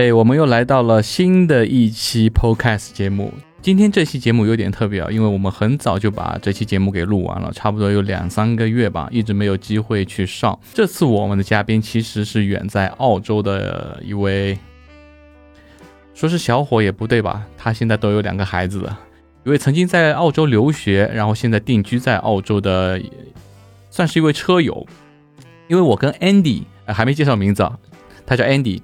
哎，我们又来到了新的一期 Podcast 节目。今天这期节目有点特别啊，因为我们很早就把这期节目给录完了，差不多有两三个月吧，一直没有机会去上。这次我们的嘉宾其实是远在澳洲的一位，说是小伙也不对吧？他现在都有两个孩子了，一位曾经在澳洲留学，然后现在定居在澳洲的，算是一位车友。因为我跟 Andy 还没介绍名字啊，他叫 Andy。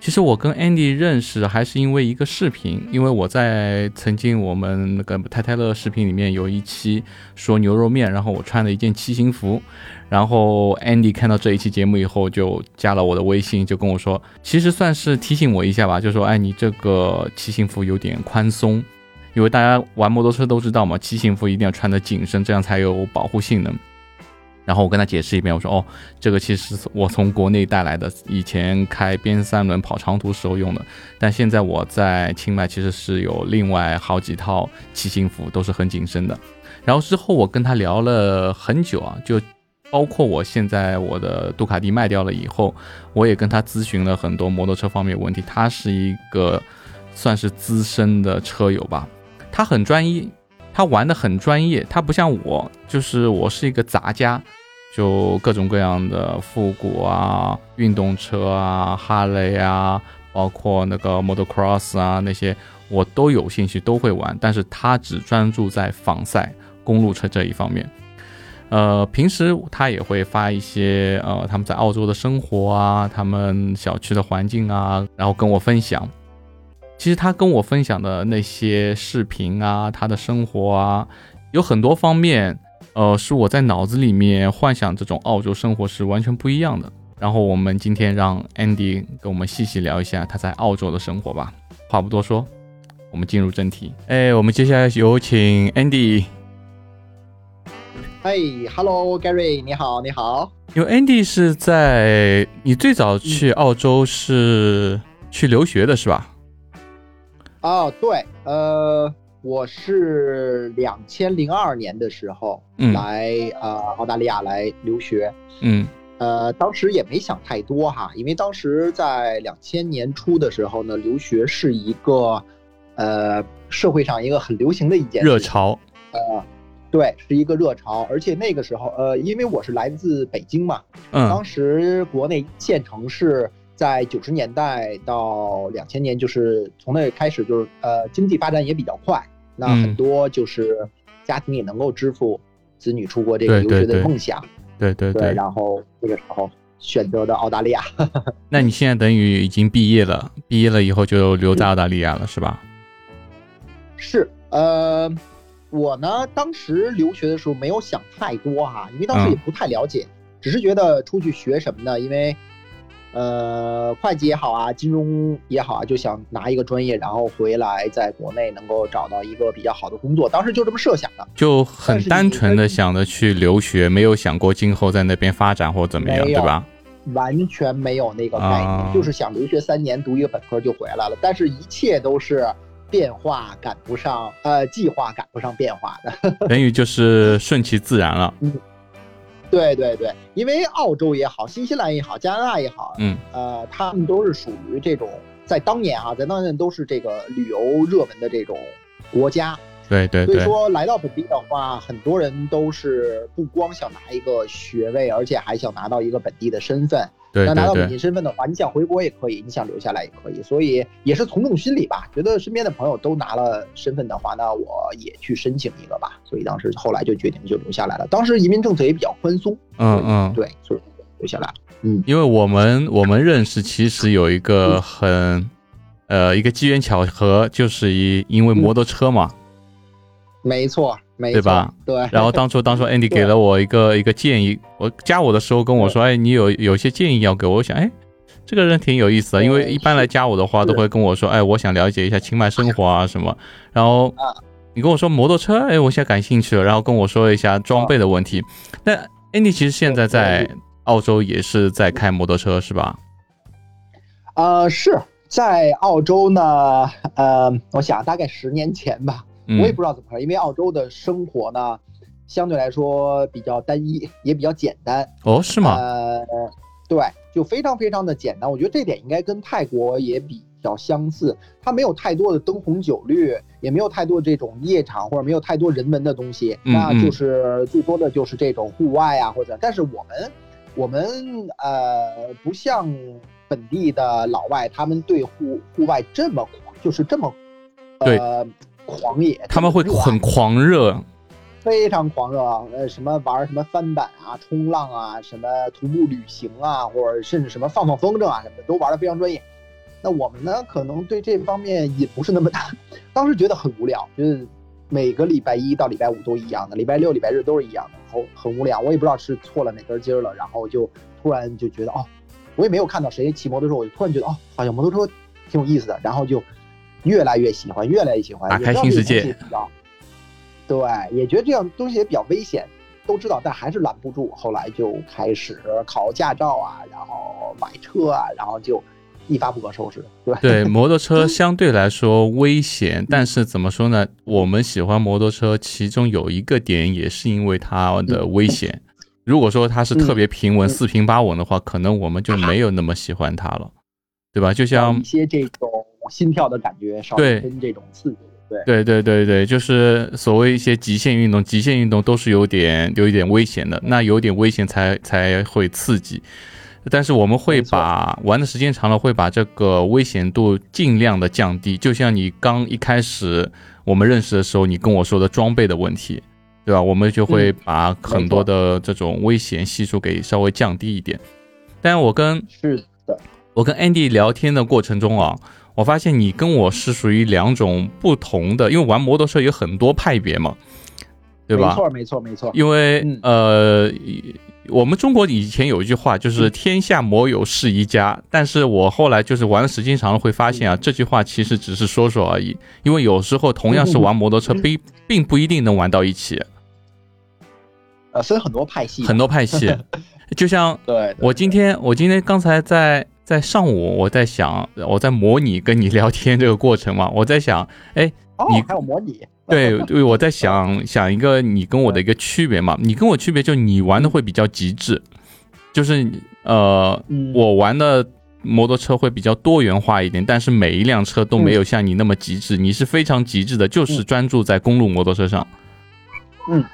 其实我跟 Andy 认识还是因为一个视频，因为我在曾经我们那个泰泰乐视频里面有一期说牛肉面，然后我穿了一件骑行服，然后 Andy 看到这一期节目以后就加了我的微信，就跟我说，其实算是提醒我一下吧，就说哎你这个骑行服有点宽松，因为大家玩摩托车都知道嘛，骑行服一定要穿的紧身，这样才有保护性能。然后我跟他解释一遍，我说哦，这个其实我从国内带来的，以前开边三轮跑长途时候用的，但现在我在清迈其实是有另外好几套骑行服，都是很紧身的。然后之后我跟他聊了很久啊，就包括我现在我的杜卡迪卖掉了以后，我也跟他咨询了很多摩托车方面问题。他是一个算是资深的车友吧，他很专一，他玩的很专业，他不像我，就是我是一个杂家。就各种各样的复古啊、运动车啊、哈雷啊，包括那个 motocross 啊那些，我都有兴趣，都会玩。但是他只专注在仿赛公路车这一方面。呃，平时他也会发一些呃他们在澳洲的生活啊，他们小区的环境啊，然后跟我分享。其实他跟我分享的那些视频啊，他的生活啊，有很多方面。呃，是我在脑子里面幻想这种澳洲生活是完全不一样的。然后我们今天让 Andy 跟我们细细聊一下他在澳洲的生活吧。话不多说，我们进入正题。哎，我们接下来有请 Andy。哎，Hello，Gary，你好，你好。因为 Andy 是在你最早去澳洲是去留学的是吧？哦，对，呃。我是两千零二年的时候来呃澳大利亚来留学，嗯，呃，当时也没想太多哈，因为当时在两千年初的时候呢，留学是一个呃社会上一个很流行的一件热潮，呃，对，是一个热潮，而且那个时候呃，因为我是来自北京嘛，嗯，当时国内县城市。在九十年代到两千年，就是从那开始，就是呃，经济发展也比较快，那很多就是家庭也能够支付子女出国这个留学的梦想，对对对，然后那个时候选择的澳大利亚。那你现在等于已经毕业了，毕业了以后就留在澳大利亚了，是吧？是，呃，我呢，当时留学的时候没有想太多哈，因为当时也不太了解，只是觉得出去学什么呢？因为呃，会计也好啊，金融也好啊，就想拿一个专业，然后回来在国内能够找到一个比较好的工作。当时就这么设想的，就很单纯的想着去留学，没有想过今后在那边发展或怎么样，对吧？完全没有那个概念，就是想留学三年，读一个本科就回来了。但是，一切都是变化赶不上，呃，计划赶不上变化的，等于就是顺其自然了。嗯。对对对，因为澳洲也好，新西兰也好，加拿大也好，嗯，呃，他们都是属于这种在当年啊，在当年都是这个旅游热门的这种国家。对对对。所以说来到本地的话，很多人都是不光想拿一个学位，而且还想拿到一个本地的身份。那拿到本地身份的话，你想回国也可以，你想留下来也可以，所以也是从众心理吧。觉得身边的朋友都拿了身份的话，那我也去申请一个吧。所以当时后来就决定就留下来了。当时移民政策也比较宽松，嗯嗯，对，所以留下来了。嗯，因为我们我们认识其实有一个很呃一个机缘巧合，就是一因为摩托车嘛，没错。对吧？对。然后当初当初 Andy 给了我一个一个建议，我加我的时候跟我说，哎，你有有些建议要给我。我想，哎，这个人挺有意思的，因为一般来加我的话都会跟我说，哎，我想了解一下清迈生活啊 什么。然后你跟我说摩托车，哎，我现在感兴趣了。然后跟我说一下装备的问题。那 Andy 其实现在在澳洲也是在开摩托车是吧？呃，是在澳洲呢。呃，我想大概十年前吧。我也不知道怎么回事，因为澳洲的生活呢，相对来说比较单一，也比较简单。哦，是吗？呃，对，就非常非常的简单。我觉得这点应该跟泰国也比较相似，它没有太多的灯红酒绿，也没有太多这种夜场或者没有太多人文的东西，那就是最多的就是这种户外啊或者。但是我们我们呃不像本地的老外，他们对户户外这么就是这么呃狂野，他们会很狂热。非常狂热啊，呃，什么玩什么翻板啊、冲浪啊、什么徒步旅行啊，或者甚至什么放放风筝啊什么的，都玩的非常专业。那我们呢，可能对这方面也不是那么大，当时觉得很无聊，就是每个礼拜一到礼拜五都一样的，礼拜六、礼拜日都是一样的，很很无聊。我也不知道是错了哪根筋了，然后就突然就觉得，哦，我也没有看到谁骑摩托车，我就突然觉得，哦，好像摩托车挺有意思的，然后就越来越喜欢，越来越喜欢，打开新世界。对，也觉得这样东西也比较危险，都知道，但还是拦不住。后来就开始考驾照啊，然后买车啊，然后就一发不可收拾。对对，摩托车相对来说危险，但是怎么说呢？我们喜欢摩托车，其中有一个点也是因为它的危险。如果说它是特别平稳、四平八稳的话，可能我们就没有那么喜欢它了，对吧？就像一些这种心跳的感觉，少跟这种刺激。对对对对，就是所谓一些极限运动，极限运动都是有点有一点危险的，那有点危险才才会刺激。但是我们会把玩的时间长了，会把这个危险度尽量的降低。就像你刚一开始我们认识的时候，你跟我说的装备的问题，对吧？我们就会把很多的这种危险系数给稍微降低一点。但我跟是的，我跟 Andy 聊天的过程中啊。我发现你跟我是属于两种不同的，因为玩摩托车有很多派别嘛，对吧？没错，没错，没错。因为呃，我们中国以前有一句话，就是“天下摩友是一家”，但是我后来就是玩的时间长了，会发现啊，这句话其实只是说说而已。因为有时候同样是玩摩托车，并并不一定能玩到一起。呃，分很多派系，很多派系，就像对我今天，我今天刚才在。在上午，我在想，我在模拟跟你聊天这个过程嘛，我在想，哎，你还有模拟？对对，我在想想一个你跟我的一个区别嘛，你跟我区别就你玩的会比较极致，就是呃，我玩的摩托车会比较多元化一点，但是每一辆车都没有像你那么极致，你是非常极致的，就是专注在公路摩托车上。嗯，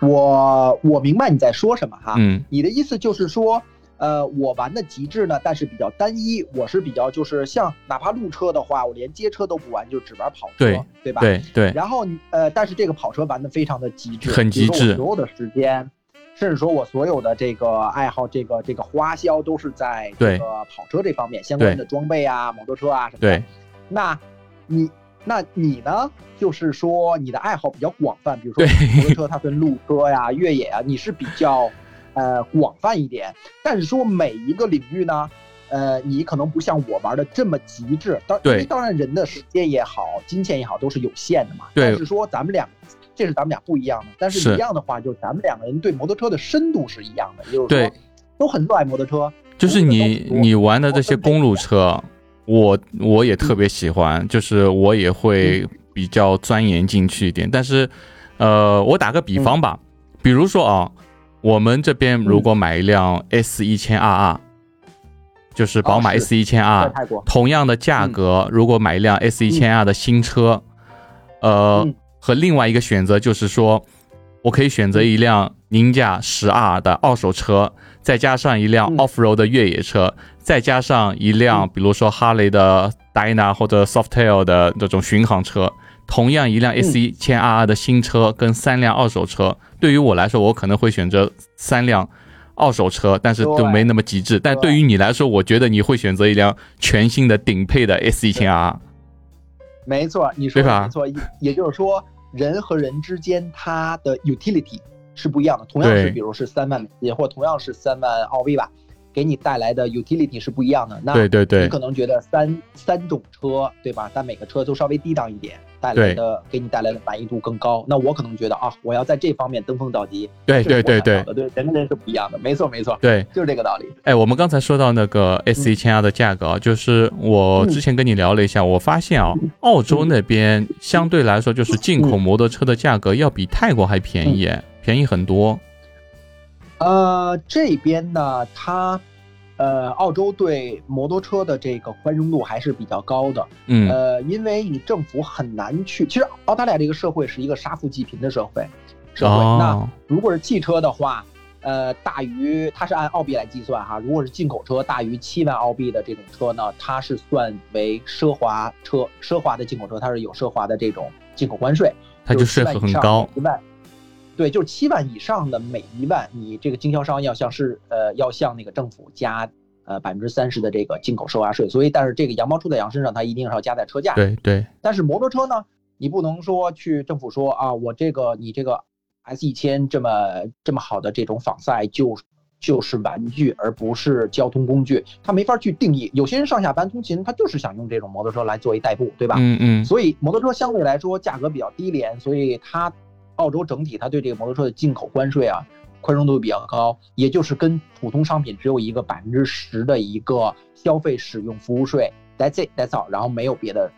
我我明白你在说什么哈，嗯，你的意思就是说。呃，我玩的极致呢，但是比较单一。我是比较就是像哪怕路车的话，我连街车都不玩，就只玩跑车，对对吧？对对。然后呃，但是这个跑车玩的非常的极致，很极致。所有的时间，甚至说我所有的这个爱好，这个这个花销都是在这个跑车这方面相关的装备啊，摩托车啊什么的。对。那你那你呢？就是说你的爱好比较广泛，比如说摩托车它分路车呀、越野啊，你是比较。呃，广泛一点，但是说每一个领域呢，呃，你可能不像我玩的这么极致。当当然人的时间也好，金钱也好，都是有限的嘛。对。但是说咱们俩，这是咱们俩不一样的。但是一样的话，就是咱们两个人对摩托车的深度是一样的，就是说都很热爱摩托车。就是你你玩的这些公路车，我我也特别喜欢，就是我也会比较钻研进去一点。但是，呃，我打个比方吧，比如说啊。我们这边如果买一辆 S 一千 RR，就是宝马 S 一千 R，同样的价格，如果买一辆 S 一千 R 的新车，呃，和另外一个选择就是说，我可以选择一辆宁驾十 R 的二手车，再加上一辆 Offroad 的越野车，再加上一辆比如说哈雷的 Dyna 或者 Softail 的这种巡航车。同样一辆 S 一千 RR 的新车跟三辆二手车，对于我来说，我可能会选择三辆二手车，但是都没那么极致。但对于你来说，我觉得你会选择一辆全新的顶配的 S 一千 RR。没错，你说的没错。也就是说，人和人之间它的 utility 是不一样的。同样是，比如是三万美金，或同样是三万澳币吧。给你带来的 utility 是不一样的，那对对对，你可能觉得三三种车，对吧？但每个车都稍微低档一点，带来的给你带来的满意度更高。那我可能觉得啊，我要在这方面登峰造极。对对对对，对，人跟人是不一样的，没错没错，对，就是这个道理。哎，我们刚才说到那个 S 一千二的价格，就是我之前跟你聊了一下，我发现啊，澳洲那边相对来说就是进口摩托车的价格要比泰国还便宜，便宜很多。呃，这边呢，它呃，澳洲对摩托车的这个宽容度还是比较高的。嗯呃，因为你政府很难去，其实澳大利亚这个社会是一个杀富济贫的社会，社会。那哦如果是汽车的话，呃，大于它是按澳币来计算哈，如果是进口车大于七万澳币的这种车呢，它是算为奢华车，奢华的进口车它是有奢华的这种进口关税，它就税很高。一万，对，就是七万以上的每一万，你这个经销商要向市呃要向那个政府加呃百分之三十的这个进口收押税，所以但是这个羊毛出在羊身上，它一定是要加在车价。对对，但是摩托车呢，你不能说去政府说啊，我这个你这个 S 一千这么这么好的这种仿赛就就是玩具，而不是交通工具，它没法去定义。有些人上下班通勤，他就是想用这种摩托车来作为代步，对吧？嗯嗯所以摩托车相对来说价格比较低廉，所以它澳洲整体它对这个摩托车的进口关税啊宽容度比较高，也就是跟普通商品只有一个百分之十的一个消费使用服务税，that's it that's all，然后没有别的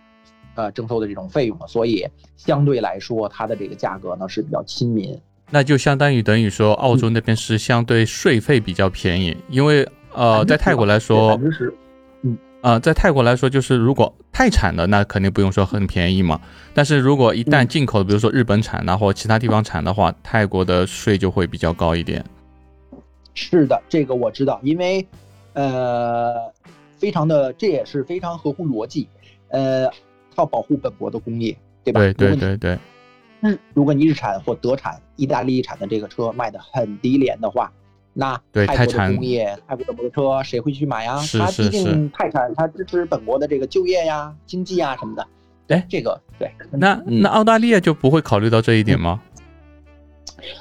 呃征收的这种费用了，所以相对来说它的这个价格呢是比较亲民。那就相当于等于说，澳洲那边是相对税费比较便宜，因为呃，在泰国来说百，分之十，呃，在泰国来说，就是如果泰产的，那肯定不用说很便宜嘛。但是如果一旦嗯进口的，比如说日本产呐、或其他地方产的话，泰国的税就会比较高一点。是的，这个我知道，因为呃，非常的这也是非常合乎逻辑，呃，要保护本国的工业，对吧？对对对对，日，如果你日产或德产、意大利产的这个车卖的很低廉的话，那泰国的工业、泰国的摩托车谁会去买呀？是它毕竟泰产它支持本国的这个就业呀、经济呀什么的。哎这个对。那嗯那澳大利亚就不会考虑到这一点吗？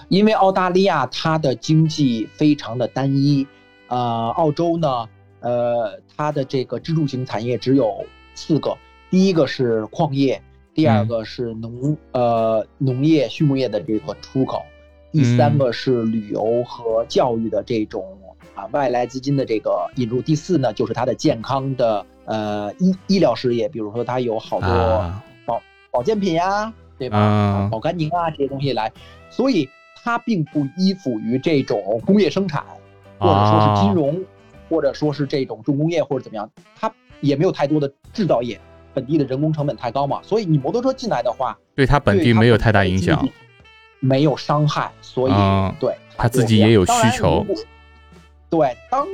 因为澳大利亚它的经济非常的单一，呃，澳洲呢，呃，它的这个支柱型产业只有四个，第一个是矿业，第二个是农、呃农业、畜牧业的这个出口，第三个是旅游和教育的这种啊外来资金的这个引入，第四呢就是它的健康的呃医医疗事业，比如说它有好多啊，保保健品呀、对吧？嗯。保肝宁啊这些东西来，所以它并不依附于这种工业生产，或者说是金融，或者说是这种重工业或者怎么样，它也没有太多的制造业，本地的人工成本太高嘛，所以你摩托车进来的话，对它本地没有太大影响没有伤害，所以、嗯对他自己也有需求。对，当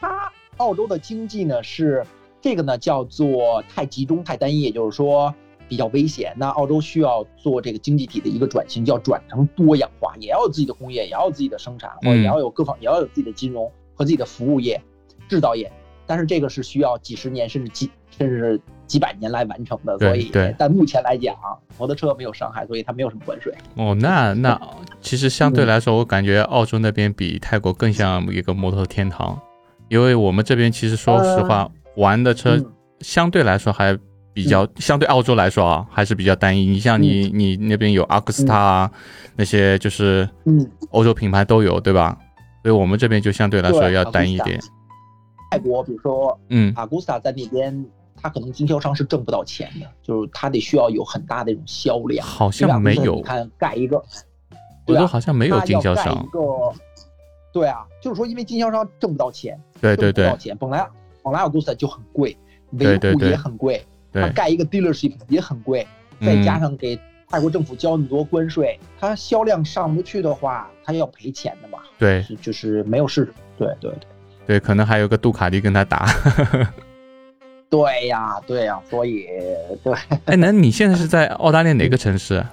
他澳洲的经济呢是这个呢叫做太集中、太单一，也就是说比较危险。那澳洲需要做这个经济体的一个转型，叫转成多样化，也要有自己的工业，也要有自己的生产，或者也要有各方，也要有自己的金融和自己的服务业、制造业。但是这个是需要几十年甚至几甚至是几百年来完成的，所以对。但目前来讲，摩托车没有伤害，所以它没有什么关税。哦，那那 其实相嗯。对来说，我感觉澳洲那边比泰国更像一个摩托天堂，因为我们这边其实说实话，玩的车嗯。相对来说还比较，相对澳洲来说啊，还是比较单一。你像你你那边有阿克斯塔啊，那些就是嗯，欧洲品牌都有，对吧？所以我们这边就相对来说要单一点。泰国比如说嗯，阿古斯塔在那边，他可能经销商是挣不到钱的，就是他得需要有很大的一种销量。好像没有你，看盖一个，我对啊好像没有经销商盖一。个，对啊，就是说因为经销商挣不到钱，对对对挣不到钱，本来本来阿古斯塔就很贵，维护也很贵，他，盖一个 dealership 也很贵，再加嗯，上给泰国政府交那么多关税，他销量上不去的话，他要赔钱的嘛，对就是没有市场。对对对。对，可能还有个杜卡迪跟他打。对呀，对呀，所以对。哎，那你现在是在澳大利亚哪个城市？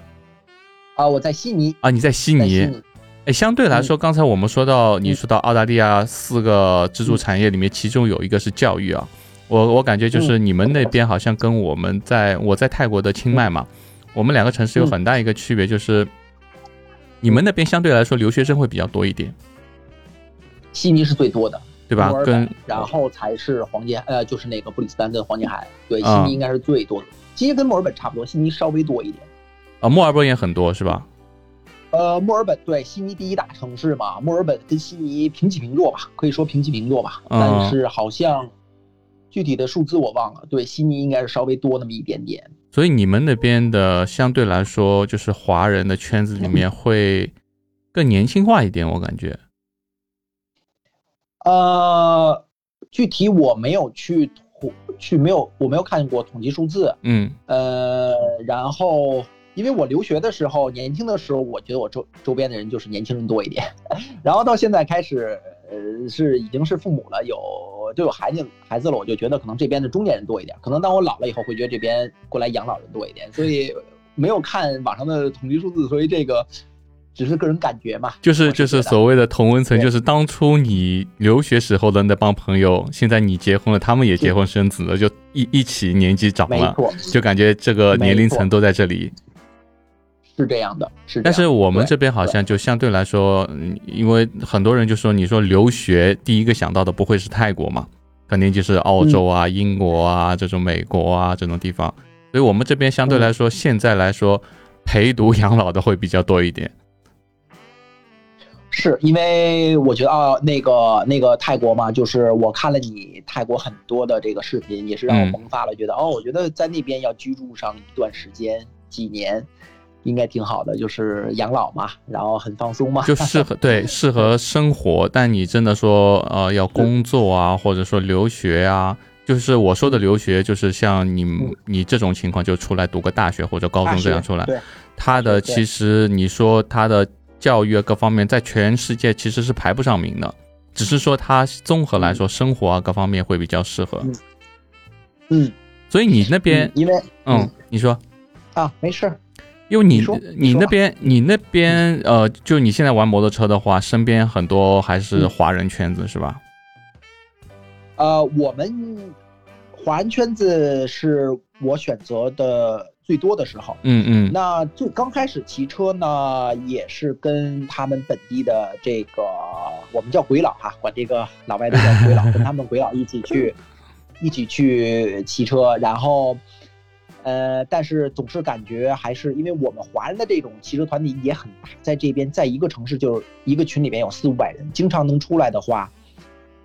啊，我在悉尼，啊？你在悉尼。在悉尼，哎，相对来说，刚才我们说到，你说到澳大利亚四个支柱产业里面，其中有一个是教育啊。我我感觉就是你们那边好像跟我们在我在泰国的清迈嘛，我们两个城市有很大一个区别，就是你们那边相对来说留学生会比较多一点，悉尼是最多的，对吧跟然后才是黄金，呃，就是那个布里斯班跟黄金海，对，悉啊尼应该是最多的。其实跟墨尔本差不多，悉尼稍微多一点。啊墨尔本也很多是吧？呃，墨尔本对悉尼第一大城市嘛，墨尔本跟悉尼平起平坐吧，可以说平起平坐吧。嗯但是好像具体的数字我忘了，对，悉尼应该是稍微多那么一点点。所以你们那边的相对来说，就是华人的圈子里面 会更年轻化一点，我感觉。呃，具体我没有去统去没有我没有看过统计数字，嗯。呃，然后因为我留学的时候年轻的时候，我觉得我周周边的人就是年轻人多一点，然后到现在开始，呃，是已经是父母了，有就有孩子孩子了，我就觉得可能这边的中年人多一点，可能当我老了以后会觉得这边过来养老人多一点，所以没有看网上的统计数字，所以这个。只是个人感觉嘛，就是就是所谓的同温层，就是当初你留学时候的那帮朋友，现在你结婚了，他们也结婚生子了，就一一起年纪长了，就感觉这个年龄层都在这里，是这样的，是。但是我们这边好像就相对来说，因为很多人就说，你说留学第一个想到的不会是泰国嘛，肯定就是澳洲啊、英国啊这种美国啊这种地方，所以我们这边相对来说，现在来说陪读养老的会比较多一点。是因为我觉得啊，那个那个泰国嘛，就是我看了你泰国很多的这个视频，也是让我萌发了觉得哦，我觉得在那边要居住上一段时间，几年，应该挺好的，就是养老嘛，然后很放松嘛，就适合对适合生活。但你真的说呃要工作啊，或者说留学啊，就是我说的留学，就是像你你这种情况，就出来读个大学或者高中这样出来，他的其实你说他的。教育啊，各方面在全世界其实是排不上名的，只是说它综合来说，生活啊各方面会比较适合。嗯，所以你那边，因为嗯，你说啊，没事，因为你你那边你那边呃，就你现在玩摩托车的话，身边很多还是华人圈子是吧？呃，我们华人圈子是我选择的。最多的时候，嗯嗯，那最刚开始骑车呢，也是跟他们本地的这个我们叫鬼佬哈，管这个老外都叫鬼佬，跟他们鬼佬一起去，一起去骑车，然后，呃，但是总是感觉还是因为我们华人的这种骑车团体也很大，在这边在一个城市就是一个群里面有四五百人，经常能出来的话，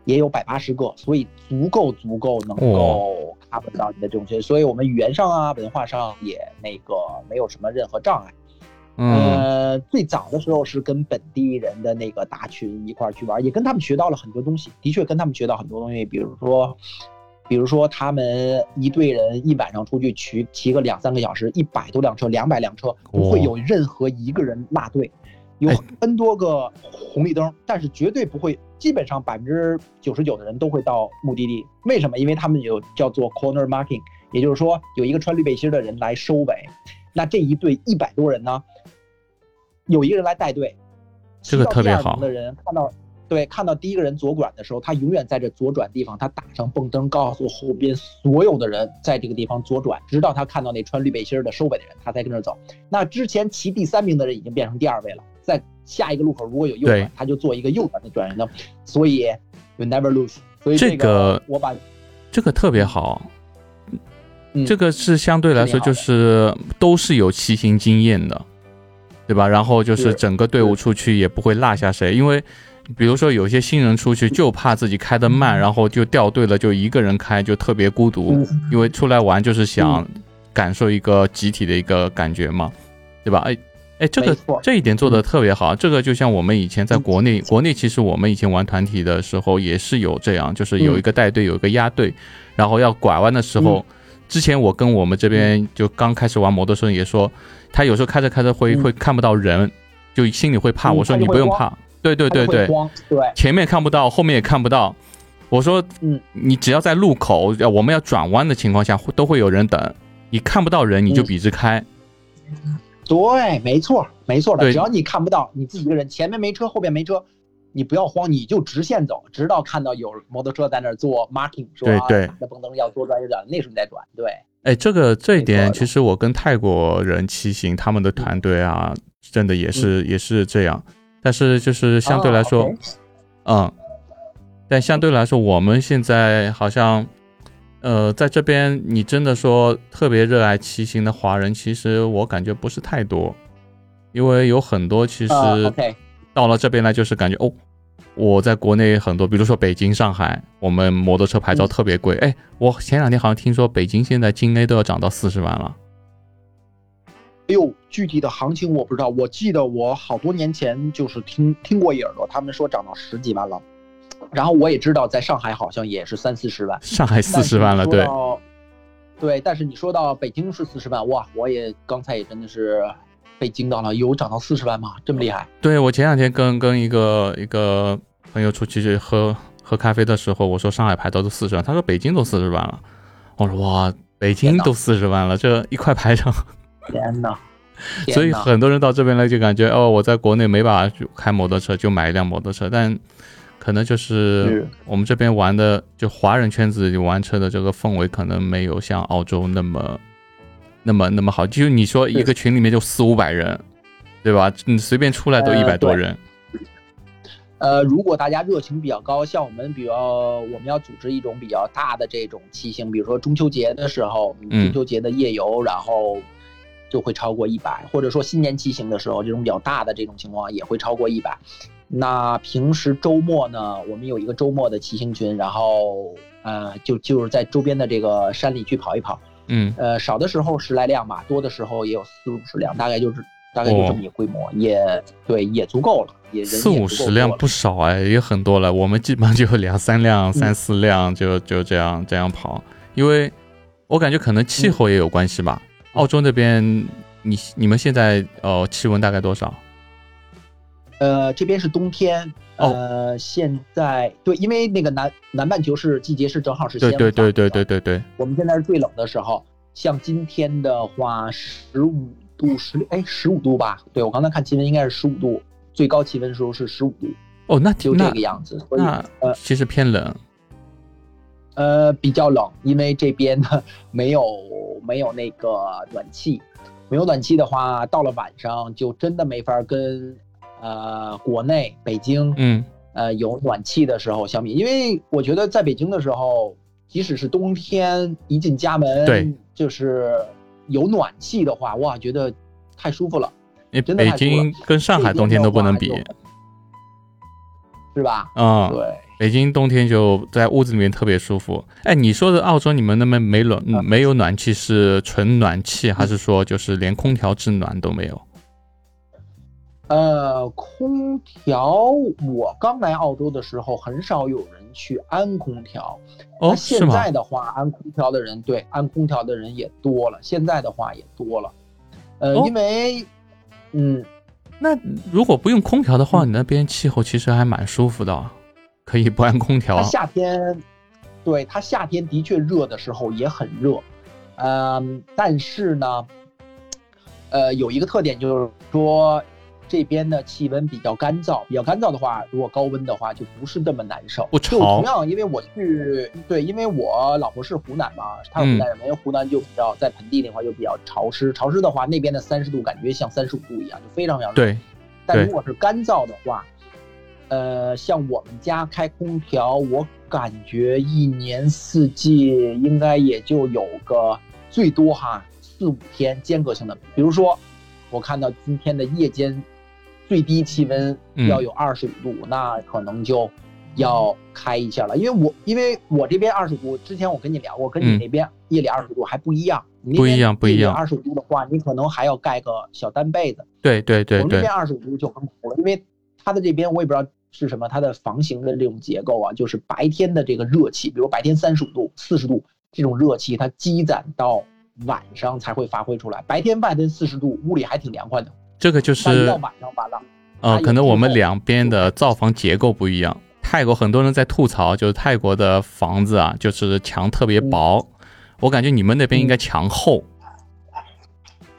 也有百八十个，所以足够足够能够。达不到你的这种学，所以我们语言上啊、文化上也那个没有什么任何障碍。呃，最早的时候是跟本地人的那个大群一块儿去玩，也跟他们学到了很多东西。的确跟他们学到很多东西，比如说，比如说他们一队人一晚上出去骑骑个两三个小时，一百多辆车、两百辆车，不会有任何一个人落队。有 N 多个红绿灯，但是绝对不会，基本上百分之九十九的人都会到目的地。为什么？因为他们有叫做 corner marking，也就是说有一个穿绿背心的人来收尾。那这一队一百多人呢，有一个人来带队，这个特别好。的人看到，对，看到第一个人左转的时候，他永远在这左转地方，他打上蹦灯，告诉后边所有的人在这个地方左转，直到他看到那穿绿背心的收尾的人，他才跟着走。那之前骑第三名的人已经变成第二位了。在下一个路口如果有右转，他就做一个右转的转向灯，所以 you never lose。所以这个我把这个特别好，这个是相对来说就是都是有骑行经验的，对吧？然后就是整个队伍出去也不会落下谁，因为比如说有些新人出去就怕自己开的慢，然后就掉队了，就一个人开就特别孤独，因为出来玩就是想感受一个集体的一个感觉嘛，对吧？哎。哎，这个这一点做的特别好。这个就像我们以前在国内，国内其实我们以前玩团体的时候也是有这样，就是有一个带队，有一个压队，然后要拐弯的时候，之前我跟我们这边就刚开始玩摩托车也说，他有时候开着开着会会看不到人，就心里会怕。我说你不用怕，对对对对，对，前面看不到，后面也看不到。我说，嗯，你只要在路口，我们要转弯的情况下，都会有人等。你看不到人，你就笔直开。对，没错，没错的。只要你看不到你自己一个人，前面没车，后边没车，你不要慌，你就直线走，直到看到有摩托车在那儿做 marking，说对，那蹦灯要左转右转，那时候你再转。对，哎，这个这一点，其实我跟泰国人骑行，他们的团队啊，真的也是也是这样。但是就是相对来说，嗯，但相对来说，我们现在好像。呃，在这边，你真的说特别热爱骑行的华人，其实我感觉不是太多，因为有很多其实到了这边来就是感觉哦，我在国内很多，比如说北京、上海，我们摩托车牌照特别贵。哎，我前两天好像听说北京现在京 A 都要涨到四十万了。哎呦，具体的行情我不知道，我记得我好多年前就是听听过一耳朵，他们说涨到十几万了。然后我也知道，在上海好像也是三四十万，上海四十万了，对。对，但是你说到北京是四十万，哇，我也刚才也真的是被惊到了，有涨到四十万吗？这么厉害？对我前两天跟跟一个一个朋友出去去喝喝咖啡的时候，我说上海牌照都四十万，他说北京都四十万了，我说哇，北京都四十万了，这一块牌照，天呐！所以很多人到这边来就感觉哦，我在国内没办法开摩托车，就买一辆摩托车，但。可能就是我们这边玩的，就华人圈子里玩车的这个氛围，可能没有像澳洲那么、那么、那么好。就你说一个群里面就四五百人，对吧？你随便出来都一百多人。呃，如果大家热情比较高，像我们，比如我们要组织一种比较大的这种骑行，比如说中秋节的时候，中秋节的夜游，然后就会超过一百，或者说新年骑行的时候，这种比较大的这种情况也会超过一百。那平时周末呢，我们有一个周末的骑行群，然后呃，就就是在周边的这个山里去跑一跑，嗯，呃，少的时候十来辆吧，多的时候也有四五十辆，大概就是大概就这么一个规模，也对，也足够了，也人四五十辆不少哎，也很多了。我们基本上就两三辆、三四辆，就就这样这样跑，因为我感觉可能气候也有关系吧。澳洲那边，你你们现在呃气温大概多少？呃，这边是冬天。呃，现在对，因为那个南南半球是季节是正好是。对对对对对对对。我们现在是最冷的时候，像今天的话，十五度十六，哎，十五度吧？对我刚才看气温应该是十五度，最高气温时候是十五度。哦，那就这个样子。那呃，其实偏冷。呃，比较冷，因为这边呢没有没有那个暖气，没有暖气的话，到了晚上就真的没法跟。呃，国内北京，嗯，呃，有暖气的时候相比，因为我觉得在北京的时候，即使是冬天，一进家门，对，就是有暖气的话，哇，觉得太舒服了。你北京跟上海冬天都不能比，是吧？嗯，对，北京冬天就在屋子里面特别舒服。哎，你说的澳洲，你们那边没暖，没有暖气是纯暖气，还是说就是连空调制暖都没有？呃，空调，我刚来澳洲的时候，很少有人去安空调。哦，现在的话，安空调的人，对，安空调的人也多了。现在的话也多了。呃，因为，嗯，那如果不用空调的话，你那边气候其实还蛮舒服的，可以不安空调。夏天，对，它夏天的确热的时候也很热。嗯，但是呢，呃，有一个特点就是说。这边的气温比较干燥，比较干燥的话，如果高温的话，就不是那么难受。不就同样，因为我去对，因为我老婆是湖南嘛，她是湖南人，因为湖南就比较在盆地的话就比较潮湿，潮湿的话，那边的三十度感觉像三十五度一样，就非常非常热。对，但如果是干燥的话，呃，像我们家开空调，我感觉一年四季应该也就有个最多哈四五天间隔性的，比如说我看到今天的夜间。最低气温要有二十五度，那可能就要开一下了。因为我因为我这边二十五度，之前我跟你聊过，跟你那边夜里二十五度还不一样。不一样，不一样。二十五度的话，你可能还要盖个小单被子。对对对。我们这边二十五度就很苦了，因为它的这边我也不知道是什么，它的房型的这种结构啊，就是白天的这个热气，比如白天三十五度、四十度这种热气，它积攒到晚上才会发挥出来。白天外头四十度，屋里还挺凉快的。这个就是呃，可能我们两边的造房结构不一样。泰国很多人在吐槽，就是泰国的房子啊，就是墙特别薄。我感觉你们那边应该墙厚。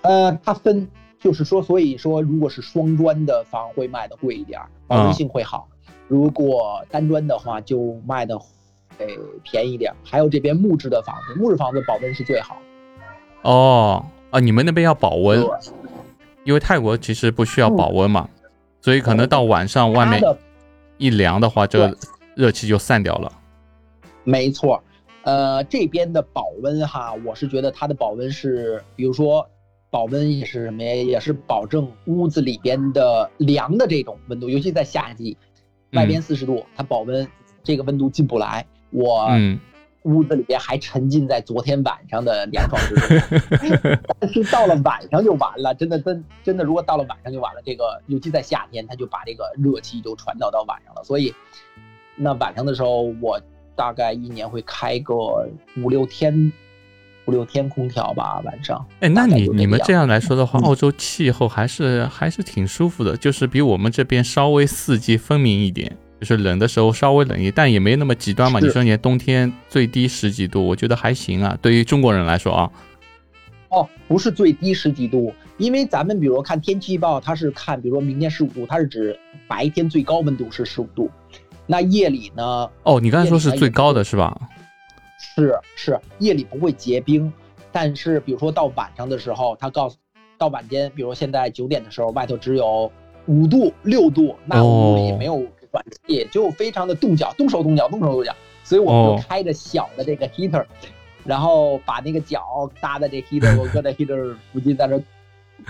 呃，它分，就是说，所以说，如果是双砖的房会卖的贵一点，保温性会好；如果单砖的话，就卖的会便宜一点。还有这边木质的房子，木质房子保温是最好。哦，啊，你们那边要保温。因为泰国其实不需要保温嘛，所以可能到晚上外面一凉的话，这热气就散掉了。没错，呃，这边的保温哈，我是觉得它的保温是，比如说保温也是什么呀？也是保证屋子里边的凉的这种温度，尤其在夏季，外边四十度，它保温这个温度进不来。我。屋子里边还沉浸在昨天晚上的凉爽之中，但是到了晚上就完了，真的真真的，如果到了晚上就完了。这个尤其在夏天，它就把这个热气就传导到晚上了。所以，那晚上的时候，我大概一年会开个五六天，五六天空调吧，晚上。哎，那你你们这样样来说的话，嗯澳洲气候还是还是挺舒服的，就是比我们这边稍微四季分明一点，就是冷的时候稍微冷一点，但也没那么极端嘛。你说你冬天最低十几度，我觉得还行啊。对于中国人来说啊，哦，不是最低十几度，因为咱们比如看天气预报，它是看，比如说明天十五度，它是指白天最高温度是十五度，那夜里呢哦，你刚才说是最高的是吧？是是夜里不会结冰，但是比如说到晚上的时候，他告诉到晚间，比如现在九点的时候，外头只有五度六度，那屋里哦没有暖气，就非常的冻脚，动手动脚，动手动脚，所以我们哦就开着小的这个 heater，、然后把那个脚搭在这 heater，我搁在 heater 附近，在这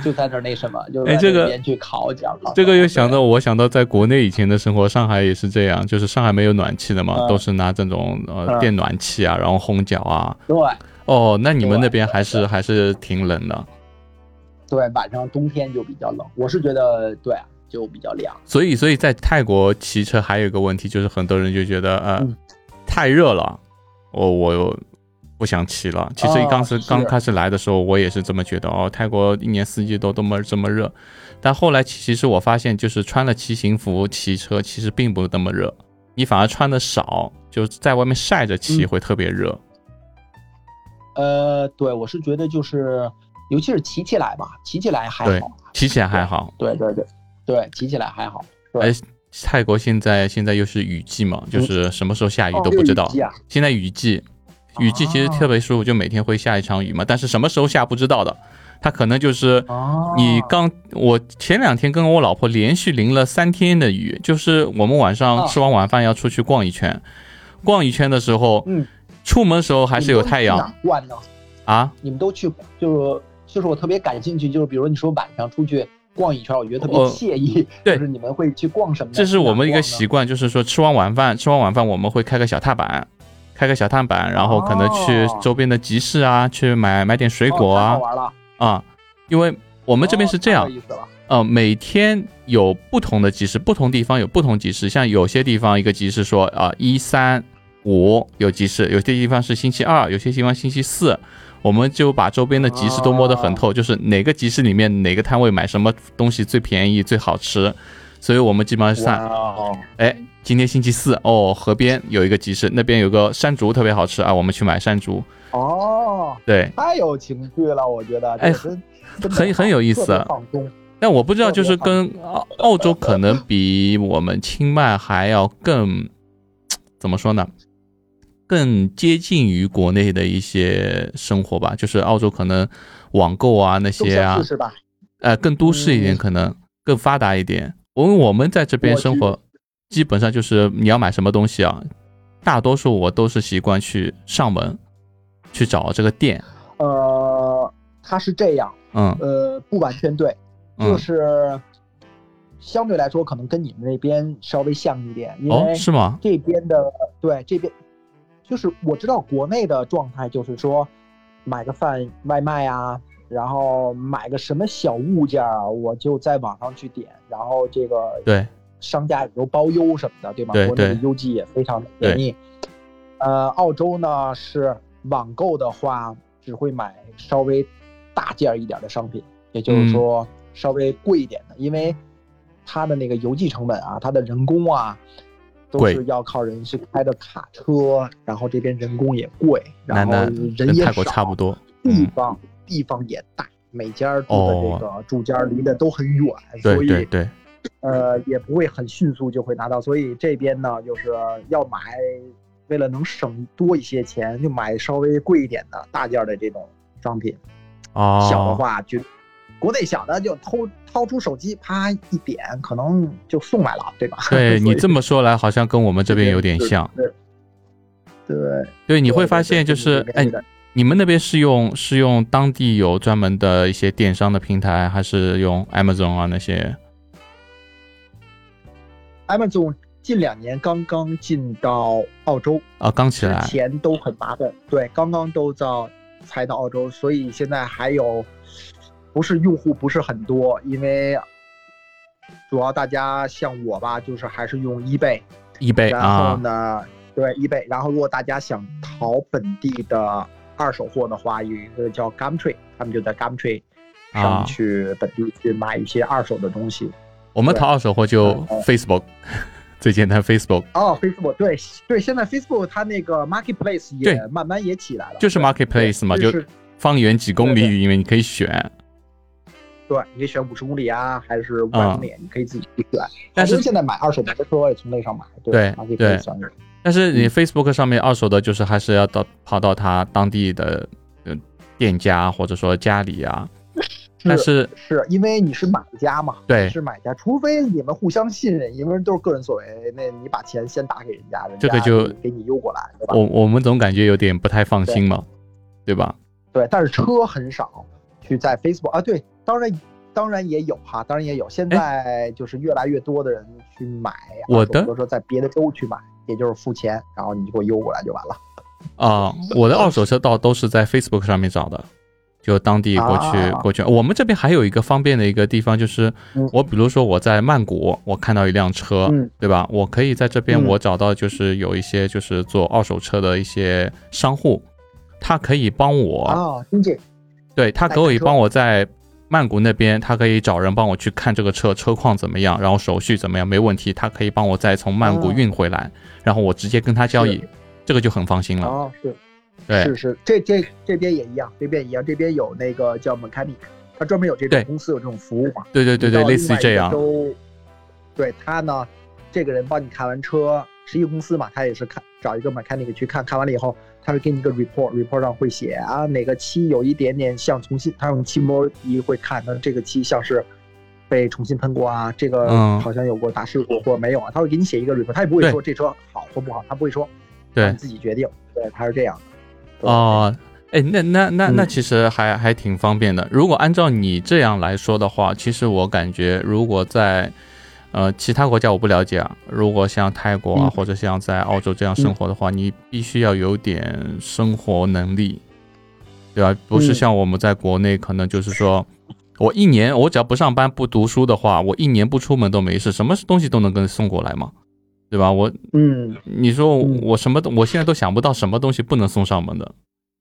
就在这那什么，就在哎这个那边去烤脚。烤这个又想到我想到在国内以前的生活，上海也是这样，就是上海没有暖气的嘛，嗯都是拿这种呃嗯电暖气啊，然后烘脚啊。对哦，那你们那边还是还是挺冷的。对，晚上冬天就比较冷，我是觉得对啊，就比较凉。所以，所以在泰国骑车还有一个问题，就是很多人就觉得呃、嗯太热了，我我不想骑了。其实哦刚是是刚开始来的时候，我也是这么觉得哦，泰国一年四季都这么这么热。但后来其实我发现，就是穿了骑行服骑车，其实并不那么热，你反而穿的少，就在外面晒着骑嗯会特别热。呃，对，我是觉得就是，尤其是骑起来吧，骑起来还好。骑起来还好。对对对对，骑起来还好。对哎，泰国现在现在又是雨季嘛，就是什么时候下雨哦都不知道。现在雨季，雨季其实特别舒服，就每天会下一场雨嘛，但是什么时候下不知道的。它可能就是哦你刚，我前两天跟我老婆连续淋了三天的雨，就是我们晚上哦吃完晚饭要出去逛一圈，逛一圈的时候，嗯，出门的时候还是有太阳？啊。你们都去，就是就是我特别感兴趣，就是比如你说晚上出去逛一圈，我觉得特别呃惬意。对就是你们会去逛什么？这是我们一个习习惯，就是说吃完晚饭，吃完晚饭我们会开个小踏板，开个小踏板，然后可能去哦周边的集市啊，去买买点水果啊好玩了。啊，因为我们这边是这样哦太有，意思了。呃，每天有不同的集市，不同地方有不同集市。像有些地方一个集市说啊，一三五有集市，有些地方是星期二，有些地方星期四。我们就把周边的集市都摸得很透，就是哪个集市里面哪个摊位买什么东西最便宜、最好吃。所以我们基本上算，哦，哎，今天星期四哦，河边有一个集市，那边有个山竹特别好吃啊，我们去买山竹。哦，对，太有情趣了，我觉得。哎很很有意思放松。但我不知道，就是跟澳澳洲可能比我们清迈还要更怎么说呢？更接近于国内的一些生活吧。就是澳洲可能网购啊那些啊，是吧？呃，更都市一点，嗯可能更发达一点。因为我们在这边生活，基本上就是你要买什么东西啊，大多数我都是习惯去上门去找这个店。呃，他是这样，嗯呃，不完全对，就嗯，是相对来说可能跟你们那边稍微像一点，因哦，为是吗？这边的对这边，就是我知道国内的状态就是说，买个饭外卖啊，然后买个什么小物件啊，我就在网上去点，然后这个对，商家也都包邮什么的，对吧？对国内的邮寄也非常的便宜。呃，澳洲呢是网购的话，只会买稍微大件儿一点的商品，也就是嗯说稍微贵一点的，因为它的那个邮寄成本啊，它的人工啊，都是要靠人去开的卡车，然后这边人工也贵，然后人也差不多。地嗯，方地方也大，每家住的这个住家离得都很远，对所以对对，呃也不会很迅速就会拿到，所以这边呢就是要买，为了能省多一些钱，就买稍微贵一点的大件儿的这种商品，哦，小的话就。国内小的就偷掏出手机，啪一点，可能就送来了，对吧？对 你这么说来，好像跟我们这边有点像。对对，对，你你会发现就是，哎，你们那边是用是用当地有专门的一些电商的平台，还是用 Amazon 啊那些？Amazon 近两年刚刚进到澳洲，啊，刚起之来。前都很麻烦，对，刚刚都到才到澳洲，所以现在还有不是用户不是很多，因为主要大家像我吧，就是还是用 eBay，eBay 然后啊，呢，对 eBay，然后如果大家想淘本地的二手货的话，有一个叫 Gumtree，他们就在 Gumtree 上去本地去买一些二手的东西。我们淘二手货就嗯 Facebook，最简单 Facebook 哦，Facebook 对对，现在 Facebook 它那个 Marketplace 也慢慢也起来了，就是 Marketplace 嘛，就是方圆几公对对。里以内你可以选，对，你可以选五十公里啊，还是五百公里，你可以自己去选。嗯但是现在买二手摩托车也从那上买，对，Marketplace 对但是你嗯 Facebook 上面二手的，就是还是要到跑到他当地的呃店家或者说家里啊。但是是因为你是买家嘛，对你是买家，除非你们互相信任，因为都是个人所为，那你把钱先打给人家，人家这个就给你邮过来，对吧？我我们总感觉有点不太放心嘛，对吧？对，但是车很少去在 Facebook 啊，对，当然当然也有哈，当然也有，现在就是越来越多的人去买我的二手摩托车在别的州去买，也就是付钱，然后你就给我邮过来就完了。啊、我的二手车倒都是在 Facebook 上面找的，就当地过去、啊过去。我们这边还有一个方便的一个地方，就是嗯我比如说我在曼谷，我看到一辆车，嗯对吧？我可以在这边嗯我找到就是有一些就是做二手车的一些商户，他可以帮我，啊，经济对他可以帮我在曼谷那边，他可以找人帮我去看这个车车况怎么样，然后手续怎么样，没问题，他可以帮我再从曼谷哦运回来，然后我直接跟他交易，这个就很放心了。啊，是对是是，这这这边也一样，这边也一样，这边有那个叫 mechanic，他专门有这种公司有这种服务嘛。对对对对，类似于这样。另外一个州对他呢，这个人帮你看完车，是一个公司嘛，他也是看找一个 mechanic 去看看完了以后，他会给你一个 report，report 上会写啊哪个漆有一点点像重新，他用漆膜仪会看，那这个漆像是被重新喷过啊，这个嗯好像有过大事故或者没有啊，他会给你写一个 report，他也不会说这车好或不好，他不会说，对让你自己决定，对，他是这样的。哦，哎，那那那那嗯其实还还挺方便的。如果按照你这样来说的话，其实我感觉，如果在呃其他国家我不了解啊，如果像泰国啊，嗯或者像在澳洲这样生活的话，你必须要有点生活能力，对吧？不是嗯像我们在国内，可能就是说。我一年，我只要不上班不读书的话，我一年不出门都没事，什么东西都能给你送过来嘛，对吧？我嗯，你说嗯我什么都，我现在都想不到什么东西不能送上门的，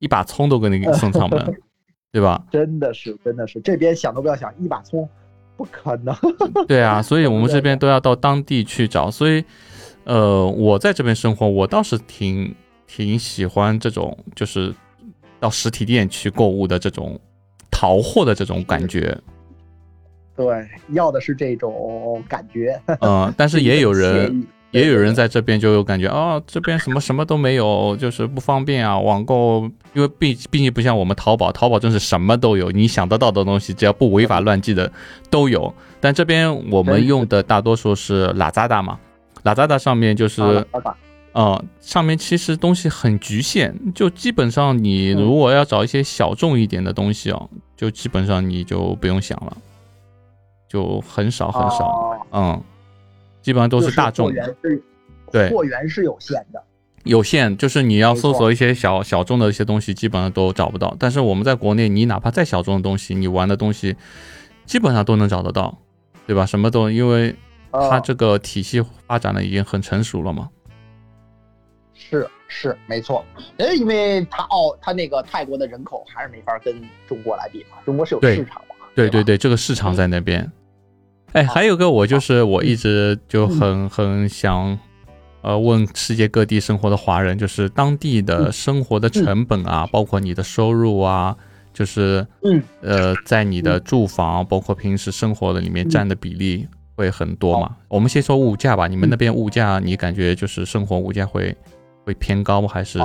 一把葱都给你 送上门，对吧？真的是真的是，这边想都不要想，一把葱，不可能。对啊，所以我们这边都要到当地去找。所以，呃，我在这边生活，我倒是挺挺喜欢这种，就是到实体店去购物的这种淘货的这种感觉。对，要的是这种感觉。嗯、但是也有人 也有人在这边就有感觉啊、这边什么什么都没有，就是不方便啊。网购，因为毕毕竟不像我们淘宝，淘宝真是什么都有，你想得到的东西，只要不违法乱纪的都有。但这边我们用的大多数是拉扎达嘛，拉扎达上面就是，啊老板呃，上面其实东西很局限，就基本上你嗯如果要找一些小众一点的东西哦，就基本上你就不用想了，就很少很少，哦嗯，基本上都是大众货。源是对货源是有限的。有限，就是你要搜索一些小小众的一些东西，基本上都找不到。但是我们在国内，你哪怕再小众的东西，你玩的东西，基本上都能找得到，对吧？什么都，因为它呃这个体系发展的已经很成熟了嘛。是是没错，呃，因为它澳它那个泰国的人口还是没法跟中国来比嘛，中国是有市场嘛。吧，对对对，这个市场在那边。哎，还有个我就是我一直就很很想，呃，问世界各地生活的华人，就是当地的嗯。生活的成本啊，包括你的收入啊，就是嗯。呃，在你的住房，包括平时生活的里面占的比例会很多嘛？我们先说物价吧，你们那边物价，你感觉就是生活物价会会偏高吗？还是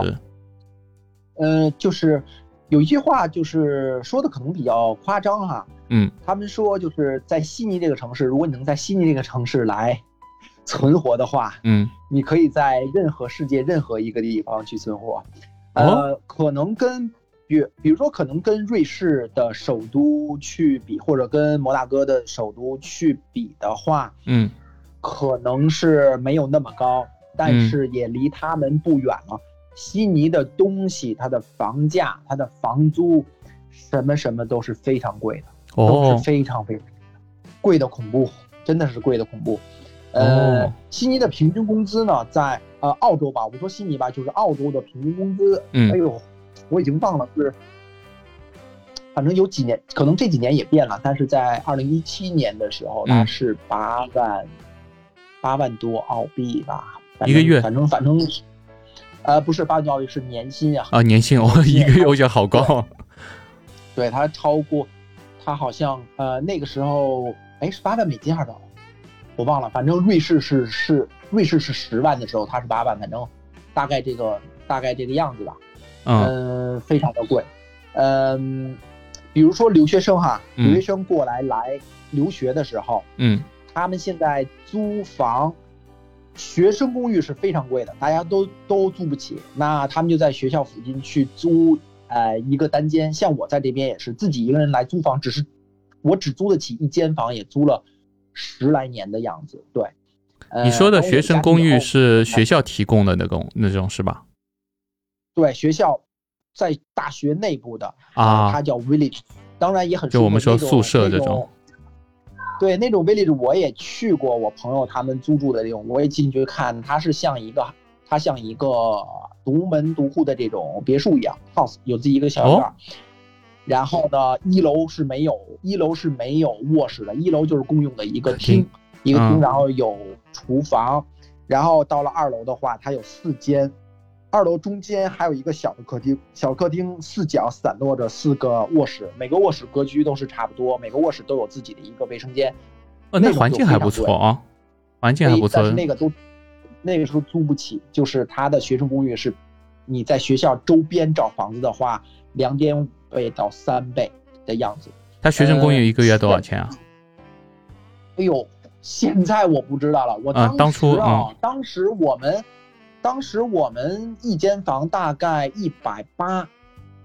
就是有一句话就是说的可能比较夸张哈，嗯。他们说就是在悉尼这个城市，如果你能在悉尼这个城市来存活的话，嗯。你可以在任何世界任何一个地方去存活，哦。呃，可能跟比比如说可能跟瑞士的首都去比，或者跟摩纳哥的首都去比的话，嗯。可能是没有那么高，但嗯。是也离他们不远了。悉尼的东西，它的房价、它的房租，什么什么都是非常贵的。都是哦非常非常贵的恐怖，真的是贵的恐怖。呃，悉尼的平均工资呢，在呃澳洲吧，我说悉尼吧，就是澳洲的平均工资，嗯哎呦，我已经忘了是，反正有几年，可能这几年也变了，但是在二零一七年的时候，它嗯是八万八万多澳币吧，一个月反正反正，呃，不是八万多澳币，是年薪啊，啊，年薪哦，一个月我觉得好高。对，它超过，它好像呃那个时候，哎是八万美金还是多少？我忘了，反正瑞士是是瑞士是十万的时候，它是八万，反正大概这个大概这个样子吧。嗯嗯，非常的贵。嗯，比如说留学生哈，嗯留学生过来来留学的时候，嗯他们现在租房，学生公寓是非常贵的，大家都都租不起。那他们就在学校附近去租呃一个单间。像我在这边也是自己一个人来租房，只是我只租得起一间房，也租了十来年的样子。对，呃你说的学生公寓是学学校提供的那种那种是吧？对学校在大学内部的啊它叫 village，当然也很就我们说宿舍这种。对，那种 village 我也去过，我朋友他们租住的这种，我也进去看，它是像一个，它像一个独门独户的这种别墅一样，house 有自己一个小院儿。然后呢，一楼是没有，一楼是没有卧室的，一楼就是公用的一个厅，一个厅，嗯。然后有厨房，然后到了二楼的话，它有四间，二楼中间还有一个小的客厅，小客厅四角散落着四个卧室，每个卧室格局都是差不多，每个卧室都有自己的一个卫生间，哦，那环境还不错啊，环境还不错。但是。那个都那个时候租不起，就是他的学生公寓是，你在学校周边找房子的话，两点五倍到三倍的样子。他学生公寓呃一个月多少钱啊？哎呦，现在我不知道了。我啊当初啊，嗯当时我们，当时我们一间房大概一百八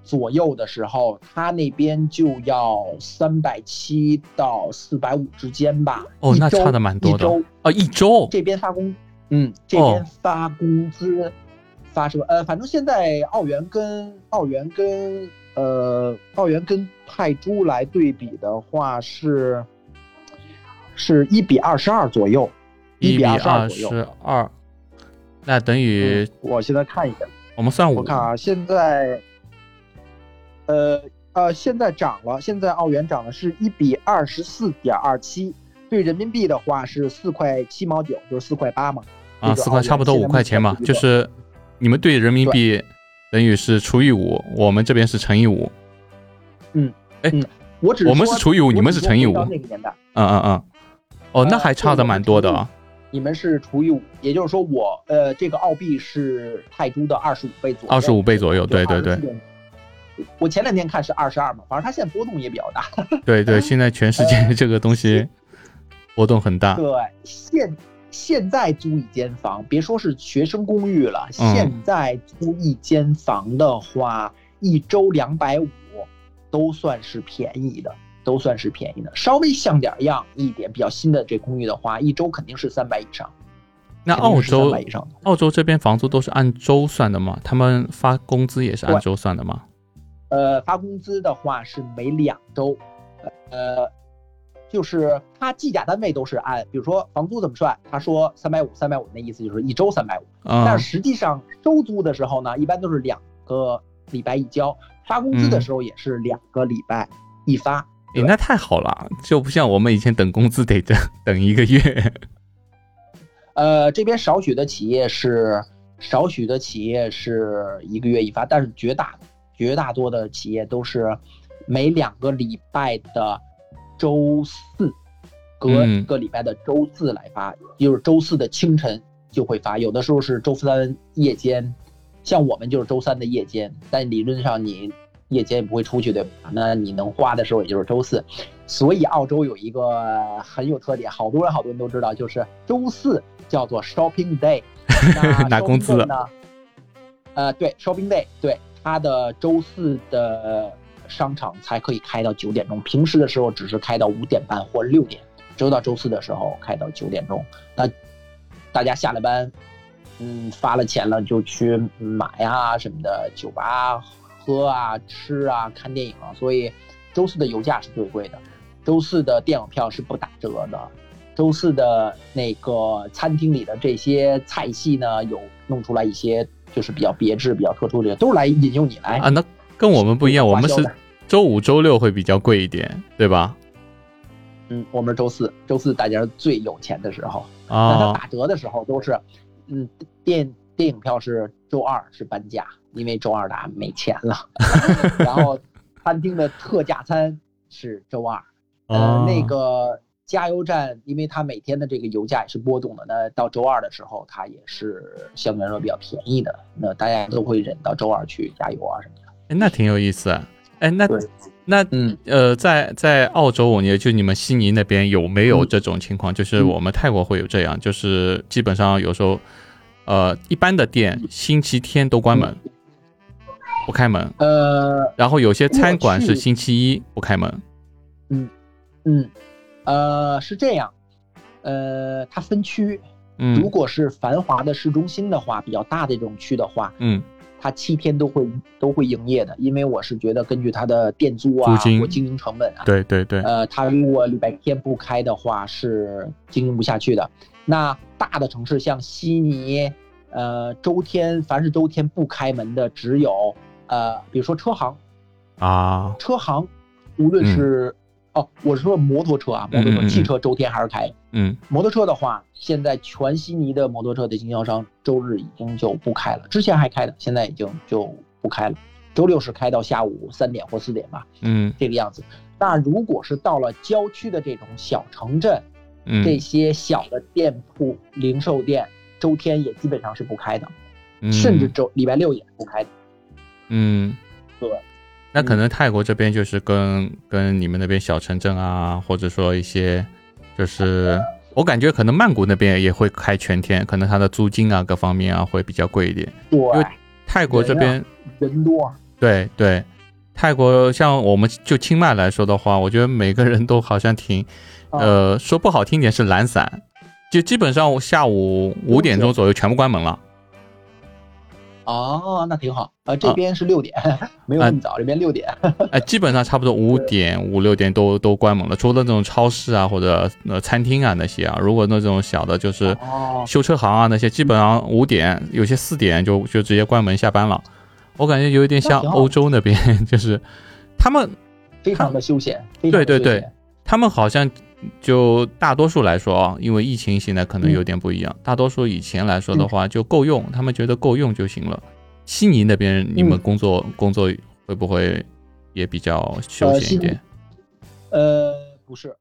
左右的时候，他那边就要三百七到四百五之间吧。哦，那差的蛮多的一周哦，一周这边发工，嗯，这哦边发工资，发什么？呃，反正现在澳元跟澳元跟呃澳元跟泰铢来对比的话是是一比二十二左右，比一比二二左右。十二，那等于嗯，我现在看一下，我们算五我看啊，现在，呃呃，现在涨了，现在澳元涨了是一比二十四点二七，对人民币的话是四块七毛九，就是四块八嘛。啊，四块差不多五块钱嘛就是是你们对人民币等于是除以五，我们这边是乘以五。我只我们是除以五你们是乘以五那个年代，嗯嗯嗯，哦，那呃还差的蛮多的啊。你们是除以五，也就是说我呃这个澳币是泰铢的二十五倍左右，二十五倍左右对对对。我前两天看是二十二嘛，反正它现在波动也比较大。对对，现在全世界这个东西波动很大。对，现现在租一间房，别说是学生公寓了，嗯现在租一间房的话，一周两百五都算是便宜的，都算是便宜的。稍微像点样一点，比较新的这公寓的话，一周肯定是三百以上。那澳洲以上，澳洲这边房租都是按周算的吗？他们发工资也是按周算的吗？呃，发工资的话是每两周，呃，就是他计价单位都是按，比如说房租怎么算？他说三百五，三百五，那意思就是一周三百五。嗯但实际上收租的时候呢，一般都是两个礼拜一交，发工资的时候也是两个礼拜一发。诶那太好了，就不像我们以前等工资得等等一个月。呃，这边少许的企业是少许的企业是一个月一发，但是绝大绝大多的企业都是每两个礼拜的周四，隔嗯一个礼拜的周四来发，就是周四的清晨就会发，有的时候是周三夜间，像我们就是周三的夜间，但理论上你夜间也不会出去，对吧？那你能花的时候也就是周四，所以澳洲有一个很有特点，好多人好多人都知道，就是周四叫做 shopping day，那拿工资了？呃，对，shopping day，对，它的周四的商场才可以开到九点钟，平时的时候只是开到五点半或六点，只有到周四的时候开到九点钟。那大家下了班，嗯，发了钱了就去买啊什么的，酒吧喝啊、吃啊、看电影啊，所以周四的油价是最贵的，周四的电影票是不打折的。周四的那个餐厅里的这些菜系呢，有弄出来一些就是比较别致、比较特殊的，都是来引诱你来啊。那跟我们不一样，我们是周五、周六会比较贵一点，对吧？嗯，我们是周四，周四大家最有钱的时候，那它啊，打折的时候都是，嗯，电电影票是周二是半价，因为周二大家没钱了，然后餐厅的特价餐是周二，呃哦，那个加油站，因为它每天的这个油价也是波动的，那到周二的时候它也是相对来说比较便宜的，那大家都会忍到周二去加油啊什么的。哎，那挺有意思啊。哎，那那嗯，呃，在在澳洲，我也就你们悉尼那边有没有嗯。这种情况？就是嗯。我们泰国会有这样，就是基本上有时候，呃，一般的店星期天都关门，不开门，呃，然后有些餐馆是星期一不开门。嗯嗯，呃，是这样，呃，它分区，如嗯果是繁华的市中心的话，比较大的这种区的话，嗯它七天都会都会营业的，因为我是觉得根据它的店租啊租金或经营成本啊，对对对，呃，它如果礼拜天不开的话是经营不下去的。那大的城市像悉尼，呃，周天凡是周天不开门的只有呃，比如说车行，啊，车行无论是、哦，我是说摩托车啊，摩托车、嗯嗯嗯嗯汽车周天还是开的。嗯摩托车的话，现在全悉尼的摩托车的经销商周日已经就不开了，之前还开的，现在已经就不开了。周六是开到下午三点或四点吧，嗯这个样子。那如果是到了郊区的这种小城镇，这嗯些小的店铺、零售店，周天也基本上是不开的，嗯，甚至周礼拜六也是不开的。嗯，对，那可能泰国这边就是跟跟你们那边小城镇啊，或者说一些，就是我感觉可能曼谷那边也会开全天，可能它的租金啊各方面啊会比较贵一点。对，泰国这边，人多，对对，泰国像我们就清迈来说的话，我觉得每个人都好像挺，啊呃，说不好听点是懒散，就基本上下午五点钟左右全部关门了。哦，那挺好。呃，这啊边是六点，没有那么早，这边六点。哎，基本上差不多五点、五六点都都关门了，除了那种超市啊或者呃餐厅啊那些啊，如果那种小的，就是哦，修车行啊那些，基本上五点，有些四点就就直接关门下班了。我感觉有一点像欧洲那边，就是他们非常的休闲，非常对对对。他们好像就大多数来说啊，因为疫情现在可能有点不一样，大多数以前来说的话就够用，他们觉得够用就行了。悉尼那边你们嗯工作、工作会不会也比较休闲一点？呃，不是，